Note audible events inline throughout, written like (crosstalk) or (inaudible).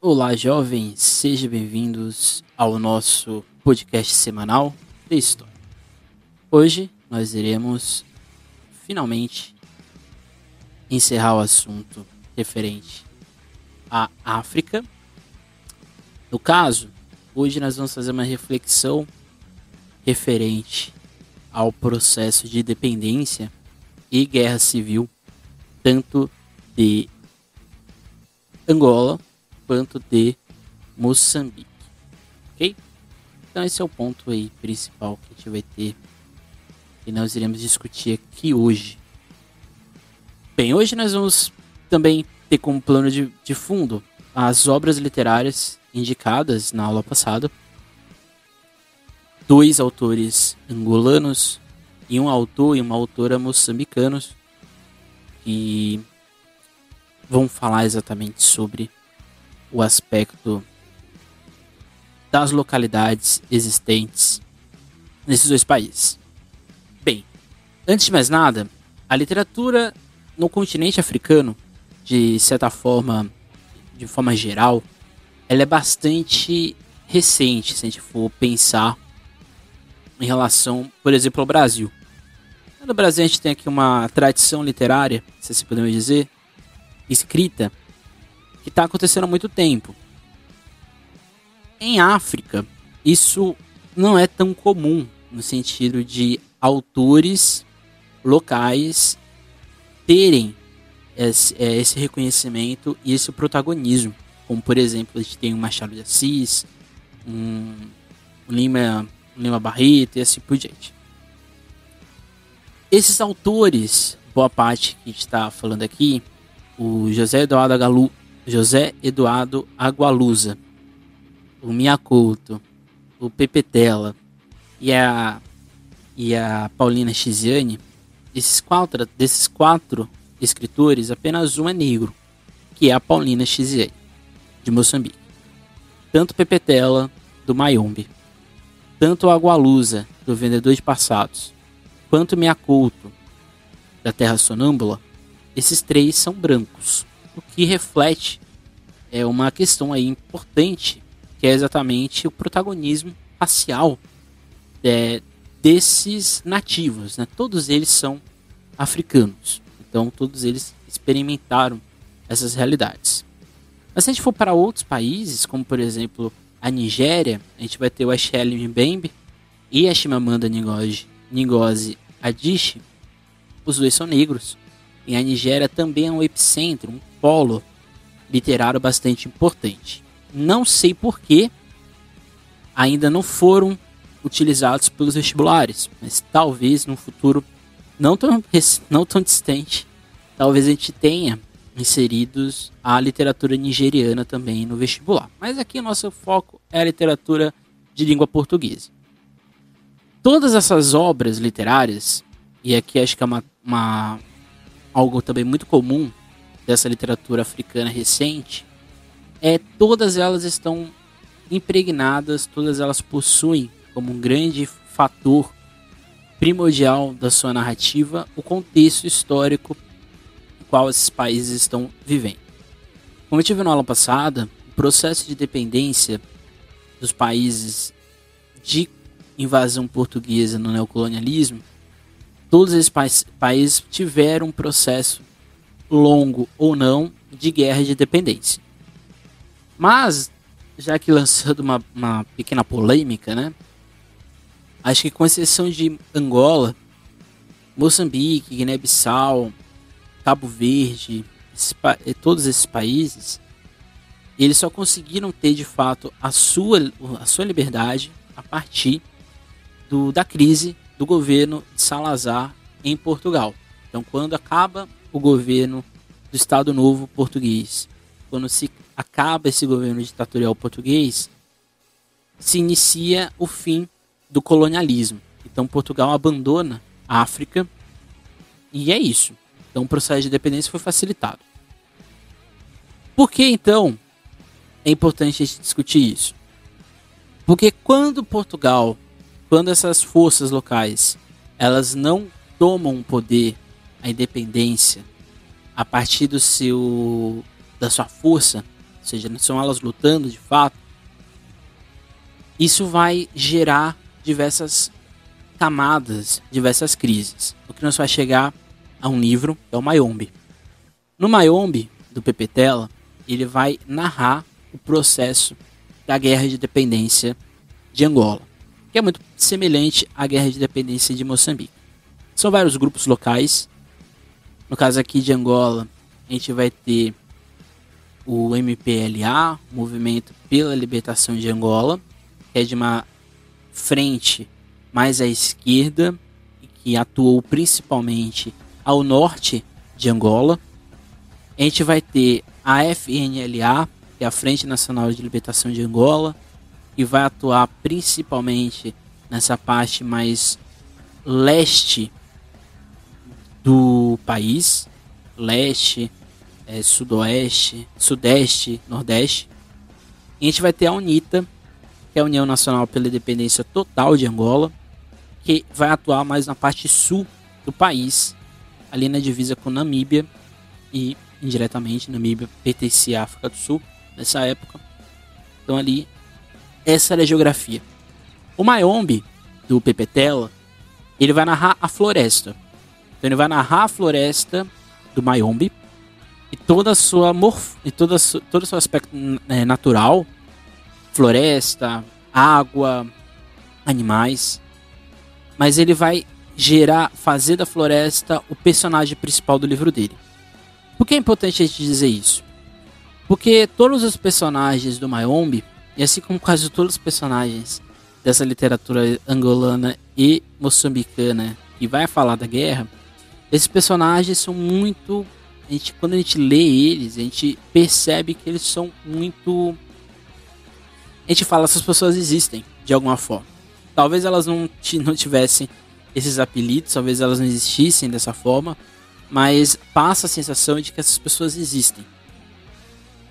Olá, jovens, sejam bem-vindos ao nosso podcast semanal de história. Hoje nós iremos finalmente encerrar o assunto referente à África. No caso, hoje nós vamos fazer uma reflexão referente ao processo de dependência e guerra civil, tanto de Angola quanto de Moçambique. Ok? Então esse é o ponto aí principal que a gente vai ter e nós iremos discutir aqui hoje. Bem, hoje nós vamos também ter como plano de, de fundo as obras literárias indicadas na aula passada. Dois autores angolanos e um autor e uma autora moçambicanos que vão falar exatamente sobre o aspecto das localidades existentes nesses dois países. Bem, antes de mais nada, a literatura no continente africano, de certa forma, de forma geral, ela é bastante recente, se a gente for pensar em relação, por exemplo, ao Brasil. No Brasil a gente tem aqui uma tradição literária, se assim podemos dizer, escrita, que está acontecendo há muito tempo. Em África, isso não é tão comum no sentido de autores locais terem esse, é, esse, reconhecimento e esse protagonismo. Como, por exemplo, a gente tem o Machado de Assis, um, um Lima, um Lima Barreto e assim por diante. Esses autores, boa parte que a gente está falando aqui, o José Eduardo, Agalu, José Eduardo Agualusa, o Miyakoto, o Pepe Tela e a, e a Paulina Chiziane, esses quatro, desses quatro escritores, apenas um é negro, que é a Paulina Chiziane, de Moçambique. Tanto Pepe Tela, do Mayombe, tanto Agualusa, do Vendedor de Passados, quanto Miyakoto, da Terra Sonâmbula, esses três são brancos o que reflete é uma questão aí importante, que é exatamente o protagonismo racial é, desses nativos. Né? Todos eles são africanos, então todos eles experimentaram essas realidades. Mas se a gente for para outros países, como por exemplo a Nigéria, a gente vai ter o Asheli Mbembe e a Chimamanda Ngozi, Ngozi Adichie, os dois são negros. E a Nigéria também é um epicentro, um polo literário bastante importante. Não sei por que ainda não foram utilizados pelos vestibulares, mas talvez no futuro não tão, não tão distante, talvez a gente tenha inseridos a literatura nigeriana também no vestibular. Mas aqui o nosso foco é a literatura de língua portuguesa. Todas essas obras literárias, e aqui acho que é uma, uma algo também muito comum dessa literatura africana recente, é todas elas estão impregnadas, todas elas possuem como um grande fator primordial da sua narrativa o contexto histórico no qual esses países estão vivendo. Como eu tive na aula passada, o processo de dependência dos países de invasão portuguesa no neocolonialismo, todos esses pa países tiveram um processo longo ou não, de guerra de dependência. Mas, já que lançando uma, uma pequena polêmica, né? Acho que com exceção de Angola, Moçambique, Guiné-Bissau, Cabo Verde, esses, todos esses países, eles só conseguiram ter de fato a sua, a sua liberdade a partir do, da crise do governo de Salazar em Portugal. Então, quando acaba o governo do Estado Novo português. Quando se acaba esse governo ditatorial português, se inicia o fim do colonialismo. Então Portugal abandona a África e é isso. Então o processo de independência foi facilitado. Por que então é importante a gente discutir isso? Porque quando Portugal, quando essas forças locais, elas não tomam poder a independência a partir do seu da sua força, seja, não são elas lutando de fato, isso vai gerar diversas camadas, diversas crises. O que nos vai chegar a um livro, é o Mayombe. No Mayombe, do Pepe Tela, ele vai narrar o processo da guerra de independência de Angola, que é muito semelhante à guerra de independência de Moçambique. São vários grupos locais. No caso aqui de Angola, a gente vai ter o MPLA, Movimento pela Libertação de Angola, que é de uma frente mais à esquerda e que atuou principalmente ao norte de Angola. A gente vai ter a FNLA, que é a Frente Nacional de Libertação de Angola, que vai atuar principalmente nessa parte mais leste do país, leste, é, sudoeste, sudeste, nordeste. E a gente vai ter a UNITA, que é a União Nacional pela Independência Total de Angola, que vai atuar mais na parte sul do país, ali na divisa com Namíbia e indiretamente Namíbia pertencia à África do Sul nessa época. Então ali essa era a geografia. O Mayombe do Pepetela, ele vai narrar a floresta. Então ele vai narrar a floresta do Mayombe e toda a sua morf e toda todo o seu aspecto é, natural, floresta, água, animais. Mas ele vai gerar, fazer da floresta o personagem principal do livro dele. Por que é importante a gente dizer isso? Porque todos os personagens do Mayombe, e assim como quase todos os personagens dessa literatura angolana e moçambicana que vai falar da guerra, esses personagens são muito. A gente, quando a gente lê eles, a gente percebe que eles são muito. A gente fala, essas pessoas existem de alguma forma. Talvez elas não, não tivessem esses apelidos, talvez elas não existissem dessa forma, mas passa a sensação de que essas pessoas existem.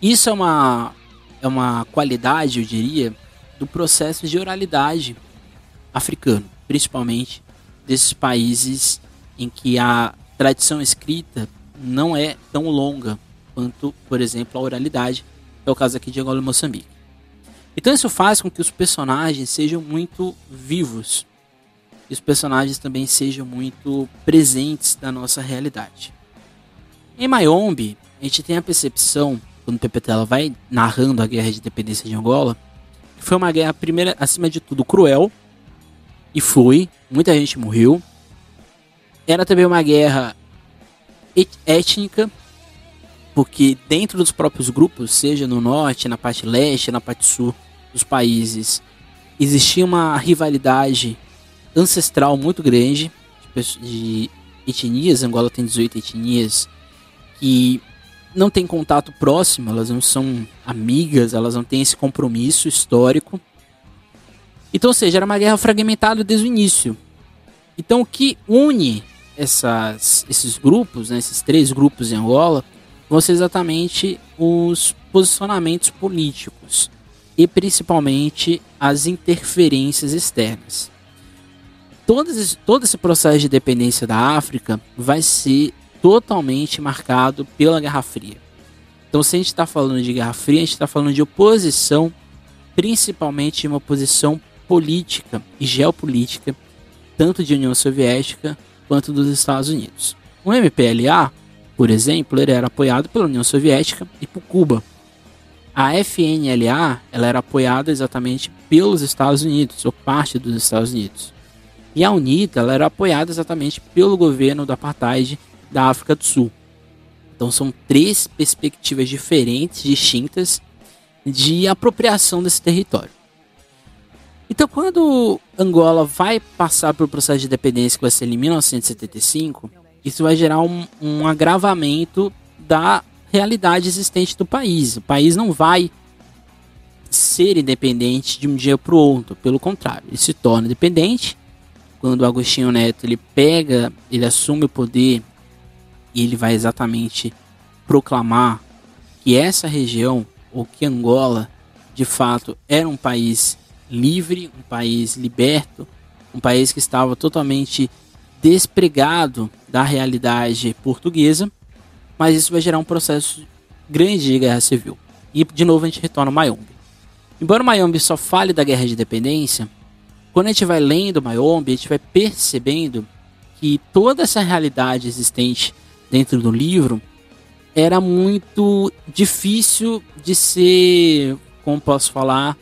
Isso é uma, é uma qualidade, eu diria, do processo de oralidade africano, principalmente desses países em que a tradição escrita não é tão longa quanto, por exemplo, a oralidade, que é o caso aqui de Angola e Moçambique. Então isso faz com que os personagens sejam muito vivos, e os personagens também sejam muito presentes da nossa realidade. Em Mayombe, a gente tem a percepção, quando Pepetela vai narrando a guerra de independência de Angola, foi uma guerra, primeira, acima de tudo, cruel, e foi, muita gente morreu. Era também uma guerra étnica, porque dentro dos próprios grupos, seja no norte, na parte leste, na parte sul dos países, existia uma rivalidade ancestral muito grande de, etnias. Angola tem 18 etnias que não tem contato próximo, elas não são amigas, elas não têm esse compromisso histórico. Então, ou seja, era uma guerra fragmentada desde o início. Então, o que une essas, esses grupos, né, esses três grupos em Angola, vão ser exatamente os posicionamentos políticos e principalmente as interferências externas todo esse, todo esse processo de dependência da África vai ser totalmente marcado pela Guerra Fria. Então, se a gente está falando de Guerra Fria, a gente está falando de oposição, principalmente uma oposição política e geopolítica, tanto de União Soviética quanto dos Estados Unidos. O MPLA, por exemplo, ele era apoiado pela União Soviética e por Cuba. A FNLA ela era apoiada exatamente pelos Estados Unidos, ou parte dos Estados Unidos. E a UNITA ela era apoiada exatamente pelo governo do apartheid da África do Sul. Então são três perspectivas diferentes, distintas, de apropriação desse território. Então, quando Angola vai passar pelo processo de independência que vai ser em 1975, isso vai gerar um, um agravamento da realidade existente do país. O país não vai ser independente de um dia para o outro, pelo contrário, ele se torna independente quando Agostinho Neto ele pega, ele assume o poder e ele vai exatamente proclamar que essa região, ou que Angola, de fato era um país livre, um país liberto, um país que estava totalmente despregado da realidade portuguesa, mas isso vai gerar um processo grande de guerra civil. E de novo a gente retorna ao Mayombe. Embora o Mayombe só fale da guerra de independência, quando a gente vai lendo o Mayombe, a gente vai percebendo que toda essa realidade existente dentro do livro era muito difícil de ser, como posso falar,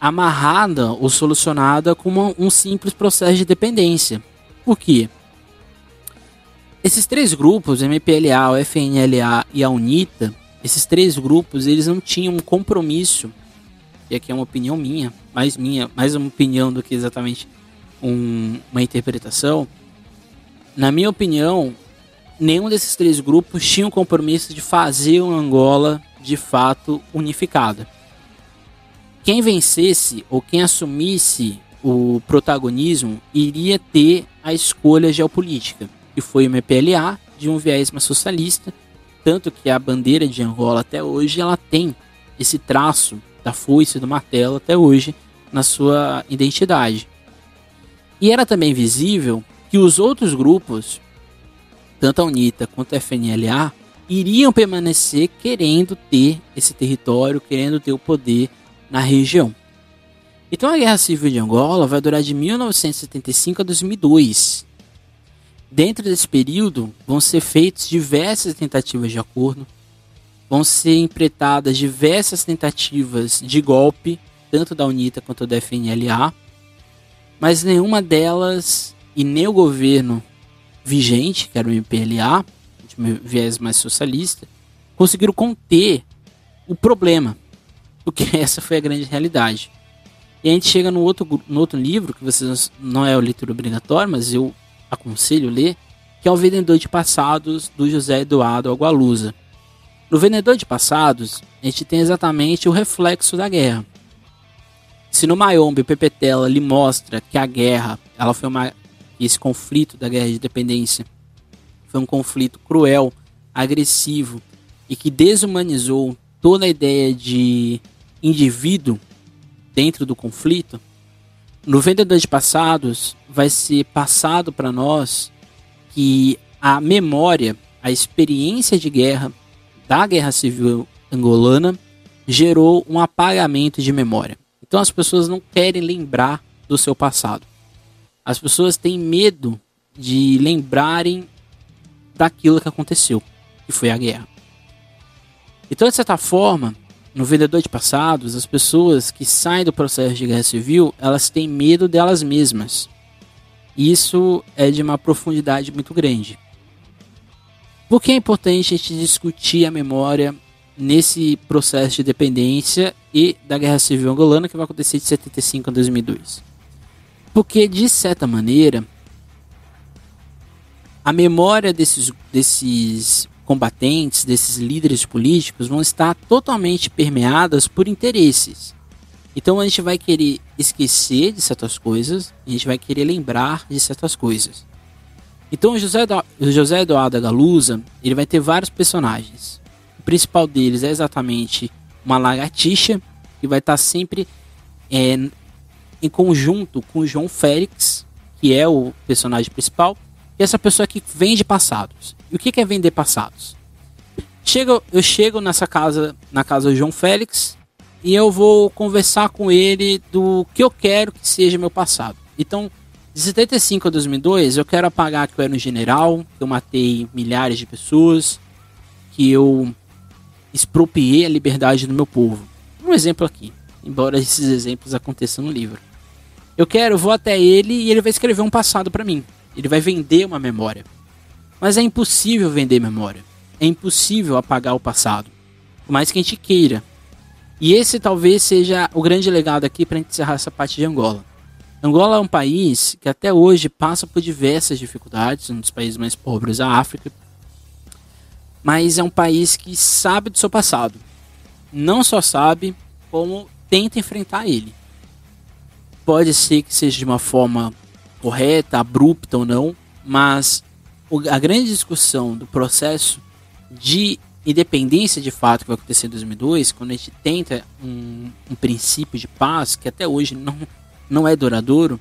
amarrada ou solucionada como um simples processo de dependência. Por quê? Esses três grupos, MPLA, o FNLA e a UNITA, esses três grupos, eles não tinham um compromisso, e aqui é uma opinião minha, mais minha, mais uma opinião do que exatamente um, uma interpretação. Na minha opinião, nenhum desses três grupos tinha o compromisso de fazer uma Angola de fato unificada. Quem vencesse ou quem assumisse o protagonismo iria ter a escolha geopolítica, que foi o MPLA, de um viés mais socialista, tanto que a bandeira de Angola até hoje ela tem esse traço da foice do martelo até hoje na sua identidade. E era também visível que os outros grupos tanto a UNITA quanto a FNLA, iriam permanecer querendo ter esse território, querendo ter o poder na região. Então a Guerra Civil de Angola vai durar de 1975 a 2002. Dentro desse período vão ser feitas diversas tentativas de acordo, vão ser empreitadas diversas tentativas de golpe, tanto da UNITA quanto da FNLA, mas nenhuma delas e nem o governo vigente, que era o MPLA, de viés mais socialista, conseguiram conter o problema, porque (laughs) essa foi a grande realidade. E a gente chega no outro, no outro livro, que vocês não é o leitura obrigatório, mas eu aconselho ler, que é o Vendedor de Passados, do José Eduardo Agualusa. No Vendedor de Passados, a gente tem exatamente o reflexo da guerra. Se no Mayombe Pepetela lhe mostra que a guerra ela foi uma e esse conflito da guerra de independência foi um conflito cruel, agressivo e que desumanizou toda a ideia de indivíduo dentro do conflito, no Vendedor de Passados vai ser passado para nós que a memória, a experiência de guerra da Guerra Civil Angolana gerou um apagamento de memória. Então as pessoas não querem lembrar do seu passado. As pessoas têm medo de lembrarem daquilo que aconteceu, que foi a guerra. Então, de certa forma, no vendedor de passados, as pessoas que saem do processo de guerra civil, elas têm medo delas mesmas. Isso é de uma profundidade muito grande. Por que é importante a gente discutir a memória nesse processo de dependência e da guerra civil angolana que vai acontecer de 75 a 2002? Porque, de certa maneira, a memória desses, desses combatentes, desses líderes políticos, vão estar totalmente permeadas por interesses. Então a gente vai querer esquecer de certas coisas, a gente vai querer lembrar de certas coisas. Então José, José Eduardo Galusa, ele vai ter vários personagens. O principal deles é exatamente uma lagartixa, que vai estar sempre é, em conjunto com João Félix, que é o personagem principal, e essa pessoa que vende passados. E o que é vender passados? Chego, eu chego nessa casa, na casa do João Félix, e eu vou conversar com ele do que eu quero que seja meu passado. Então, de 75 a 2002, eu quero apagar que eu era um general, que eu matei milhares de pessoas, que eu expropriei a liberdade do meu povo. Um exemplo aqui, embora esses exemplos aconteçam no livro. Eu quero, vou até ele e ele vai escrever um passado para mim. Ele vai vender uma memória. Mas é impossível vender memória. É impossível apagar o passado. Por mais que a gente queira. E esse talvez seja o grande legado aqui para encerrar essa parte de Angola. Angola é um país que até hoje passa por diversas dificuldades, um dos países mais pobres da África. Mas é um país que sabe do seu passado. Não só sabe, como tenta enfrentar ele pode ser que seja de uma forma correta, abrupta ou não, mas a grande discussão do processo de independência de fato que vai acontecer em 2002, quando a gente tenta um, um princípio de paz que até hoje não, não é duradouro,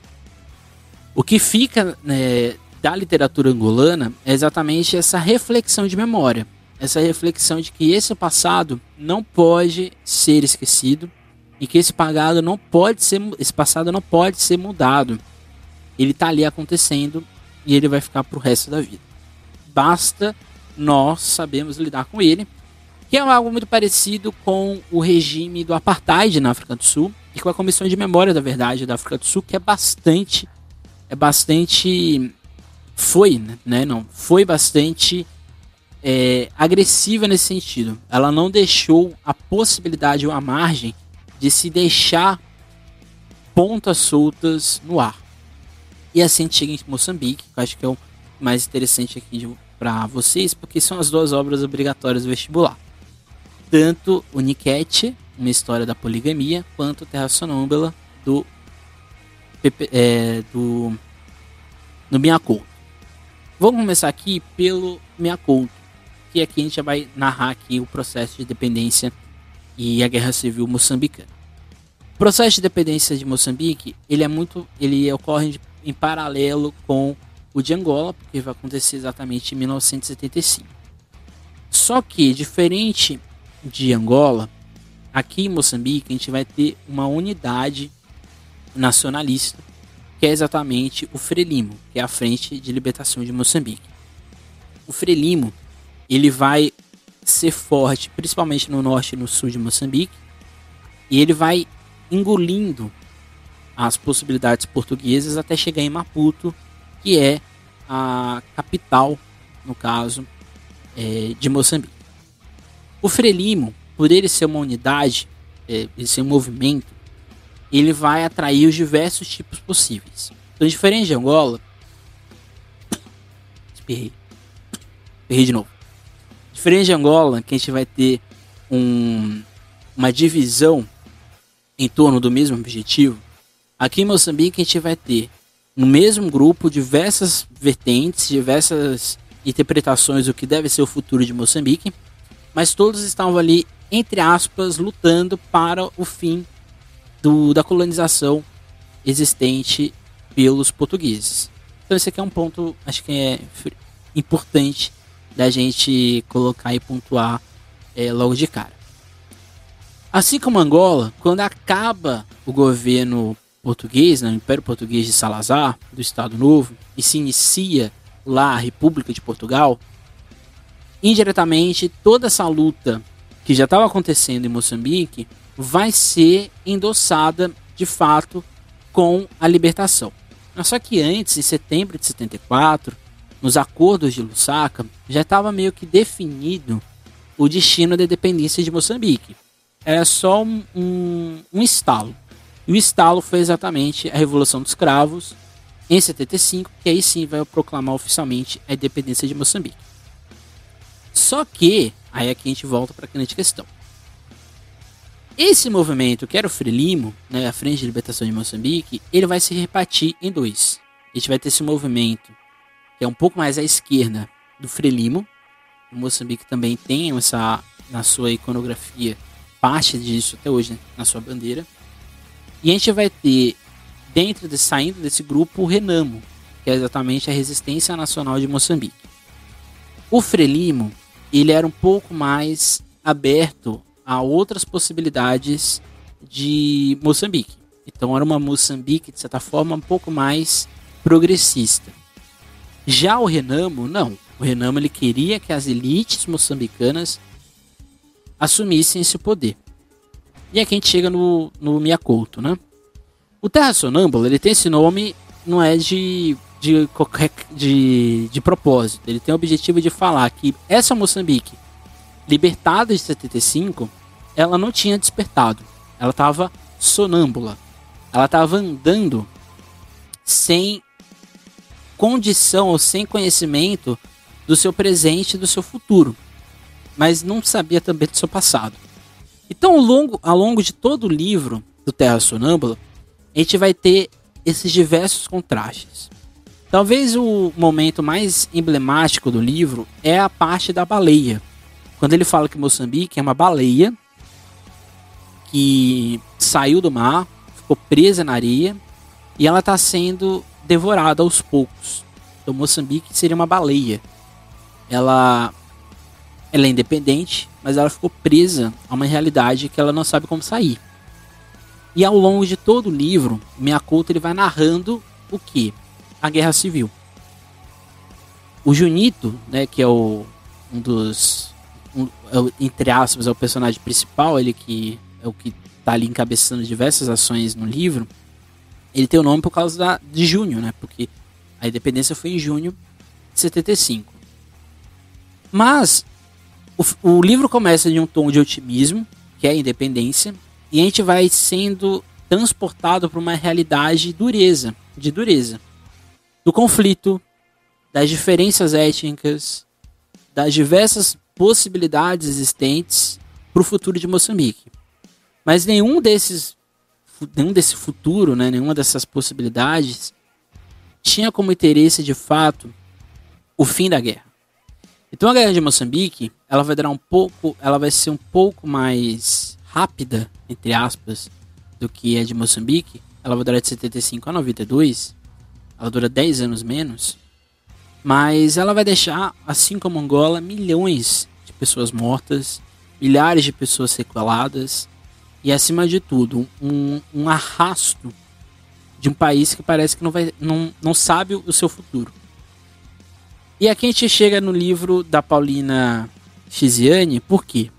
o que fica né, da literatura angolana é exatamente essa reflexão de memória. essa reflexão de que esse passado não pode ser esquecido e que esse pagado não pode ser esse passado não pode ser mudado. Ele está ali acontecendo e ele vai ficar pro resto da vida. Basta nós sabemos lidar com ele, que é algo muito parecido com o regime do apartheid na África do Sul e com a Comissão de Memória da Verdade da África do Sul, que é bastante é bastante foi, né? Não, foi bastante é, agressiva nesse sentido. Ela não deixou a possibilidade ou a margem de se deixar pontas soltas no ar. E assim a gente chega em Moçambique, que eu acho que é o mais interessante aqui para vocês, porque são as duas obras obrigatórias do vestibular. Tanto o Niket, uma história da poligamia, quanto Terra Sonâmbula, do, é, do no Miyakoto. Vamos começar aqui pelo Miyakoto, que aqui a gente já vai narrar aqui o processo de dependência e a guerra civil moçambicana. O processo de dependência de Moçambique, ele é muito, ele ocorre em paralelo com o de Angola, porque vai acontecer exatamente em 1975. Só que diferente de Angola, aqui em Moçambique a gente vai ter uma unidade nacionalista, que é exatamente o Frelimo, que é a Frente de Libertação de Moçambique. O Frelimo, ele vai ser forte, principalmente no norte e no sul de Moçambique, e ele vai engolindo as possibilidades portuguesas até chegar em Maputo, que é a capital, no caso, é, de Moçambique. O Frelimo, por ele ser uma unidade, é, ele ser um movimento, ele vai atrair os diversos tipos possíveis. Então, diferente de Angola, (coughs) espirrei, espirrei de novo. Diferente de Angola, que a gente vai ter um, uma divisão em torno do mesmo objetivo, aqui em Moçambique a gente vai ter no mesmo grupo diversas vertentes, diversas interpretações do que deve ser o futuro de Moçambique, mas todos estavam ali, entre aspas, lutando para o fim do, da colonização existente pelos portugueses. Então esse aqui é um ponto, acho que é importante da gente colocar e pontuar é, logo de cara. Assim como Angola, quando acaba o governo português, né, o Império Português de Salazar, do Estado Novo, e se inicia lá a República de Portugal, indiretamente toda essa luta que já estava acontecendo em Moçambique vai ser endossada de fato com a libertação. Só que antes, em setembro de 74, nos acordos de Lusaka, já estava meio que definido o destino da independência de Moçambique. Era só um, um, um estalo. E o estalo foi exatamente a Revolução dos Cravos, em 75, que aí sim vai proclamar oficialmente a independência de Moçambique. Só que, aí aqui a gente volta para a grande questão. Esse movimento, que era o Frelimo, né, a Frente de Libertação de Moçambique, ele vai se repartir em dois. A gente vai ter esse movimento, que é um pouco mais à esquerda do Frelimo. O Moçambique também tem essa, na sua iconografia, parte disso até hoje, né, na sua bandeira. E a gente vai ter, dentro de saindo desse grupo, o Renamo, que é exatamente a Resistência Nacional de Moçambique. O Frelimo, ele era um pouco mais aberto a outras possibilidades de Moçambique. Então era uma Moçambique, de certa forma, um pouco mais progressista. Já o Renamo, não. O Renamo ele queria que as elites moçambicanas assumissem esse poder. E aqui a gente chega no, no Miyakoto, né? O Terra Sonâmbula, ele tem esse nome, não é de, de, de, de propósito. Ele tem o objetivo de falar que essa Moçambique, libertada de 75, ela não tinha despertado. Ela estava sonâmbula. Ela estava andando sem condição ou sem conhecimento do seu presente e do seu futuro. Mas não sabia também do seu passado. Então, ao longo, ao longo de todo o livro do Terra Sonâmbula, a gente vai ter esses diversos contrastes. Talvez o momento mais emblemático do livro é a parte da baleia. Quando ele fala que Moçambique é uma baleia que saiu do mar, ficou presa na areia e ela está sendo devorada aos poucos. Então Moçambique seria uma baleia. Ela ela é independente, mas ela ficou presa a uma realidade que ela não sabe como sair. E ao longo de todo o livro, Miyakoto ele vai narrando o que? A Guerra Civil. O Junito, né, que é o, um dos, um, é entre aspas, é o personagem principal, ele que é o que está ali encabeçando diversas ações no livro, ele tem o nome por causa da, de junho, né, porque a independência foi em junho de 75. Mas o, o livro começa de um tom de otimismo, que é a independência, e a gente vai sendo transportado para uma realidade de dureza, de dureza, do conflito, das diferenças étnicas, das diversas possibilidades existentes para o futuro de Moçambique. Mas nenhum desses, nenhum desse futuro, né, nenhuma dessas possibilidades tinha como interesse de fato o fim da guerra. Então a guerra de Moçambique, ela vai durar um pouco, ela vai ser um pouco mais rápida, entre aspas, do que a de Moçambique. Ela vai durar de 75 a 92. Ela dura 10 anos menos. Mas ela vai deixar, assim como Angola, milhões de pessoas mortas, milhares de pessoas sequeladas e, acima de tudo, um, um arrasto de um país que parece que não, vai, não, não sabe o seu futuro. E aqui a gente chega no livro da Paulina Chiziane, por quê?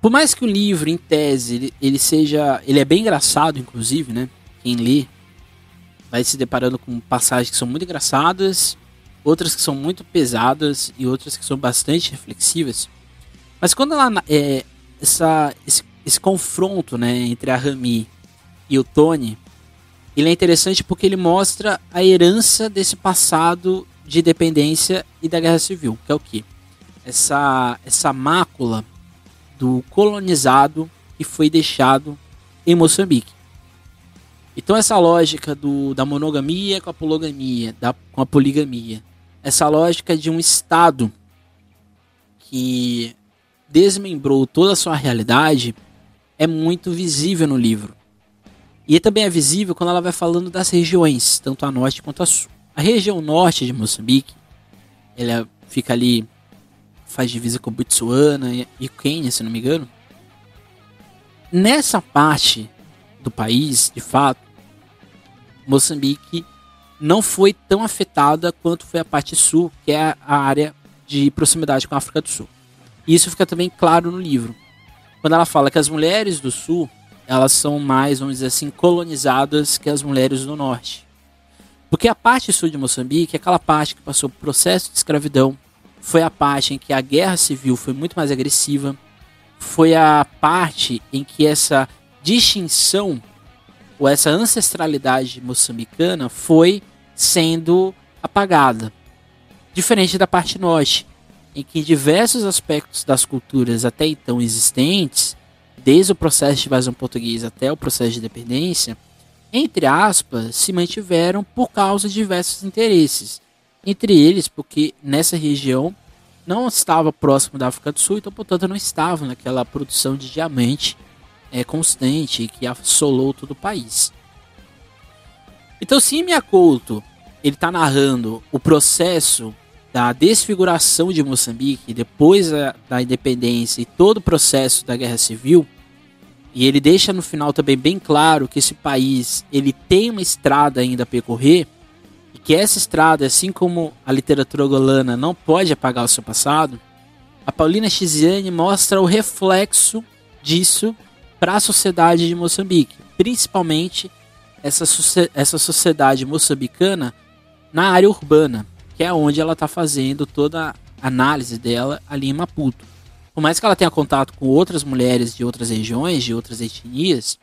Por mais que o livro, em tese, ele, ele seja. Ele é bem engraçado, inclusive, né? Quem lê vai se deparando com passagens que são muito engraçadas, outras que são muito pesadas e outras que são bastante reflexivas. Mas quando ela. É, essa, esse, esse confronto né, entre a Rami e o Tony, ele é interessante porque ele mostra a herança desse passado de dependência e da guerra civil, que é o que? Essa, essa mácula do colonizado que foi deixado em Moçambique. Então essa lógica do, da monogamia com a pologamia, da, com a poligamia, essa lógica de um Estado que desmembrou toda a sua realidade é muito visível no livro. E também é visível quando ela vai falando das regiões, tanto a norte quanto a sul. A região norte de Moçambique, ela fica ali, faz divisa com Botsuana e, Quênia, se não me engano. Nessa parte do país, de fato, Moçambique não foi tão afetada quanto foi a parte sul, que é a área de proximidade com a África do Sul. Isso fica também claro no livro. Quando ela fala que as mulheres do sul, elas são mais, vamos dizer assim, colonizadas que as mulheres do norte. Porque a parte sul de Moçambique, aquela parte que passou por processo de escravidão, foi a parte em que a guerra civil foi muito mais agressiva, foi a parte em que essa distinção ou essa ancestralidade moçambicana foi sendo apagada. Diferente da parte norte, em que diversos aspectos das culturas até então existentes, desde o processo de invasão portuguesa até o processo de independência, entre aspas, se mantiveram por causa de diversos interesses. Entre eles, porque nessa região não estava próximo da África do Sul, então, portanto, não estava naquela produção de diamante é, constante que assolou todo o país. Então, se Miyakoto ele está narrando o processo da desfiguração de Moçambique depois da, da, independência e todo o processo da guerra civil, e ele deixa no final também bem claro que esse país ele tem uma estrada ainda a percorrer e que essa estrada, assim como a literatura angolana não pode apagar o seu passado, a Paulina Chiziane mostra o reflexo disso para a sociedade de Moçambique, principalmente essa, essa sociedade moçambicana na área urbana, que é onde ela está fazendo toda a análise dela ali em Maputo. Por mais que ela tenha contato com outras mulheres de outras regiões, de outras etnias,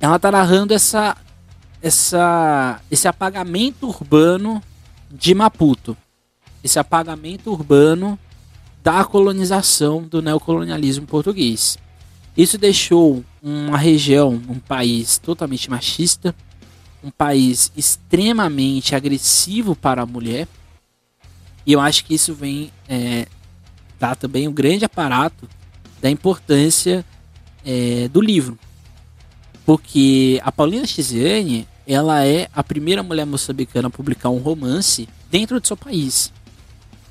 ela está narrando essa, essa, esse apagamento urbano de Maputo, esse apagamento urbano da colonização do neocolonialismo português. Isso deixou uma região, um país totalmente machista, um país extremamente agressivo para a mulher. E eu acho que isso vem é, dar também um grande aparato da importância é, do livro. Porque a Paulina Chiziane, ela é a primeira mulher moçambicana a publicar um romance dentro do seu país.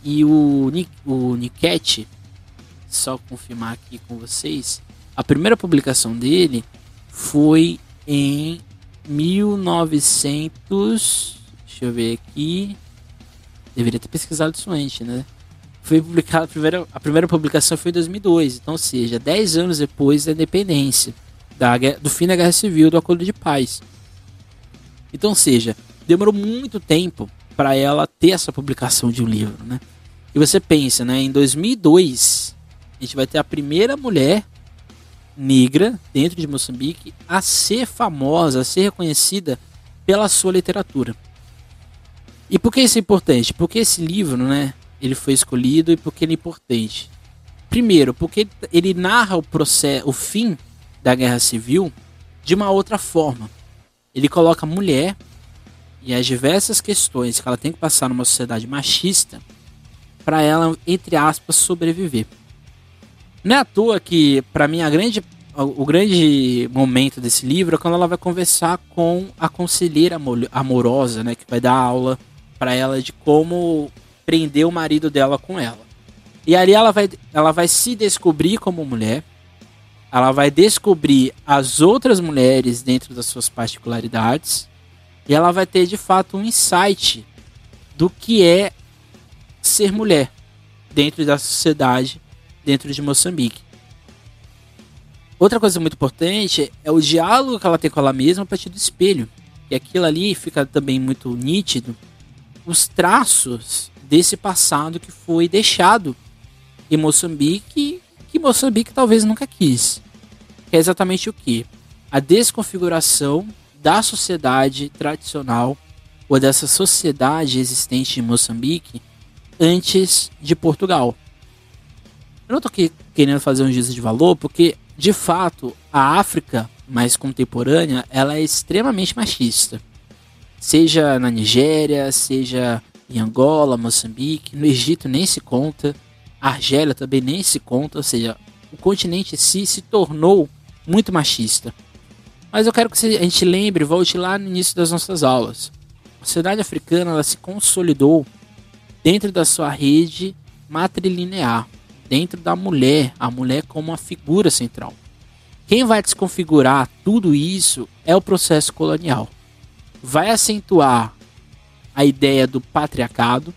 E o, o Niket, só confirmar aqui com vocês, a primeira publicação dele foi em 1900. Deixa eu ver aqui. Deveria ter pesquisado isso antes, né? Foi publicado a primeira, a primeira publicação foi em 2002, então, ou seja, 10 anos depois da independência, da, do fim da Guerra Civil, do Acordo de Paz. Então, ou seja, demorou muito tempo para ela ter essa publicação de um livro, né? E você pensa, né? Em 2002, a gente vai ter a primeira mulher negra dentro de Moçambique a ser famosa, a ser reconhecida pela sua literatura. E por que isso é importante? Porque esse livro, né, ele foi escolhido e porque ele é importante. Primeiro, porque ele narra o processo, o fim da guerra civil de uma outra forma. Ele coloca a mulher e as diversas questões que ela tem que passar numa sociedade machista para ela, entre aspas, sobreviver. Não é à toa que, para mim, a grande, o grande momento desse livro é quando ela vai conversar com a conselheira amorosa, né, que vai dar aula para ela de como prender o marido dela com ela. E ali ela vai, ela vai se descobrir como mulher, ela vai descobrir as outras mulheres dentro das suas particularidades, e ela vai ter de fato um insight do que é ser mulher dentro da sociedade, dentro de Moçambique. Outra coisa muito importante é o diálogo que ela tem com ela mesma a partir do espelho. E aquilo ali fica também muito nítido os traços desse passado que foi deixado em Moçambique, que Moçambique talvez nunca quis. Que é exatamente o que? A desconfiguração da sociedade tradicional ou dessa sociedade existente em Moçambique antes de Portugal. Eu não estou aqui querendo fazer um juízo de valor, porque de fato a África mais contemporânea ela é extremamente machista seja na Nigéria, seja em Angola, Moçambique, no Egito nem se conta, Argélia também nem se conta, ou seja, o continente em si se tornou muito machista. Mas eu quero que a gente lembre, volte lá no início das nossas aulas. A sociedade africana ela se consolidou dentro da sua rede matrilinear, dentro da mulher, a mulher como uma figura central. Quem vai desconfigurar tudo isso é o processo colonial. Vai acentuar a ideia do patriarcado,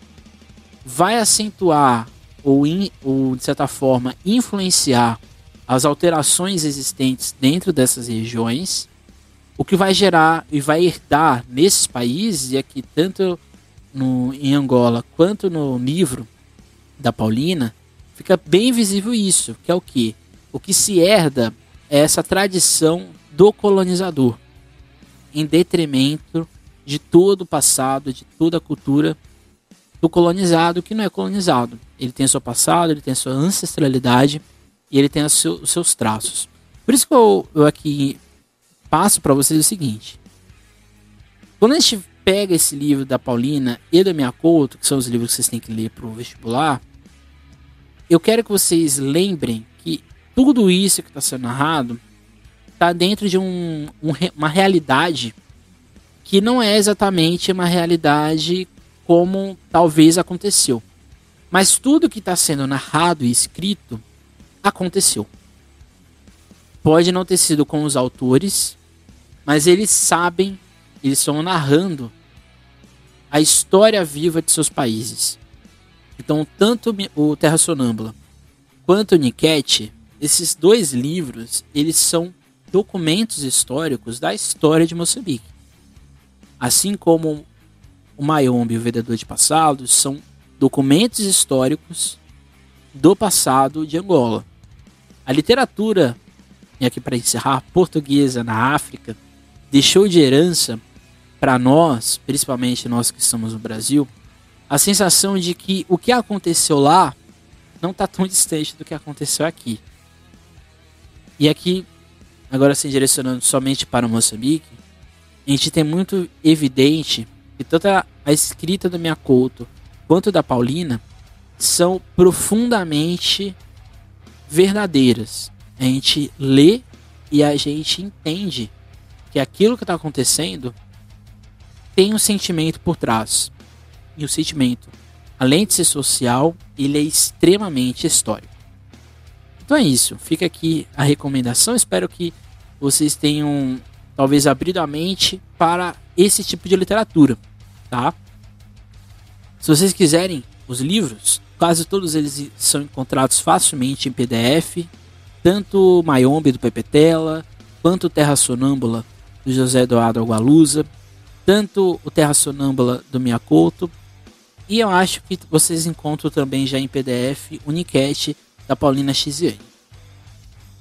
vai acentuar ou, in, ou de certa forma influenciar as alterações existentes dentro dessas regiões, o que vai gerar e vai herdar nesses países, e aqui tanto no, em Angola quanto no livro da Paulina, fica bem visível isso, que é o que? O que se herda é essa tradição do colonizador em detrimento de todo o passado, de toda a cultura do colonizado que não é colonizado. Ele tem seu passado, ele tem sua ancestralidade e ele tem os seus traços. Por isso que eu, eu aqui passo para vocês o seguinte: quando a gente pega esse livro da Paulina e da Minha Couto, que são os livros que vocês têm que ler para o vestibular, eu quero que vocês lembrem que tudo isso que está sendo narrado está dentro de um, um, uma realidade que não é exatamente uma realidade como talvez aconteceu. Mas tudo que está sendo narrado e escrito aconteceu. Pode não ter sido com os autores, mas eles sabem, eles estão narrando a história viva de seus países. Então, tanto o Terra Sonâmbula quanto o Niket, esses dois livros, eles são documentos históricos da história de Moçambique. Assim como o Mayombe e o Vendedor de Passados são documentos históricos do passado de Angola. A literatura, e aqui para encerrar, portuguesa na África, deixou de herança para nós, principalmente nós que estamos no Brasil, a sensação de que o que aconteceu lá não está tão distante do que aconteceu aqui. E aqui agora se direcionando somente para Moçambique, a gente tem muito evidente que tanto a, escrita do Miyakoto quanto da Paulina são profundamente verdadeiras. A gente lê e a gente entende que aquilo que está acontecendo tem um sentimento por trás. E o sentimento além de ser social, ele é extremamente histórico. Então é isso, fica aqui a recomendação. Espero que vocês tenham talvez abrido a mente para esse tipo de literatura, tá? Se vocês quiserem os livros, quase todos eles são encontrados facilmente em PDF, tanto Mayombe do Pepe Tela, quanto Terra Sonâmbula do José Eduardo Agualusa, tanto o Terra Sonâmbula do Miyakoto, e eu acho que vocês encontram também já em PDF o Niket da Paulina Chiziane.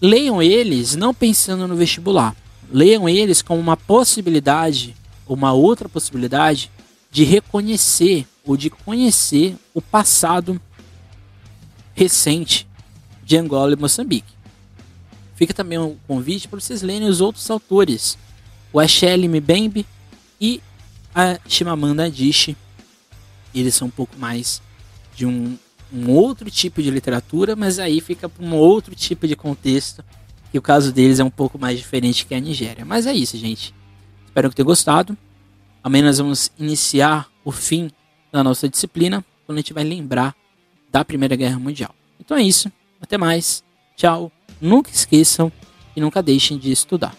Leiam eles não pensando no vestibular. Leiam eles como uma possibilidade, uma outra possibilidade de reconhecer ou de conhecer o passado recente de Angola e Moçambique. Fica também um convite para vocês lerem os outros autores, o Achelle Mbembe e a Chimamanda Adichie. Eles são um pouco mais de um, um outro tipo de literatura, mas aí fica para um outro tipo de contexto, que o caso deles é um pouco mais diferente que a Nigéria. Mas é isso, gente. Espero que tenham gostado. Amanhã nós vamos iniciar o fim da nossa disciplina, quando a gente vai lembrar da Primeira Guerra Mundial. Então é isso. Até mais. Tchau. Nunca esqueçam e nunca deixem de estudar.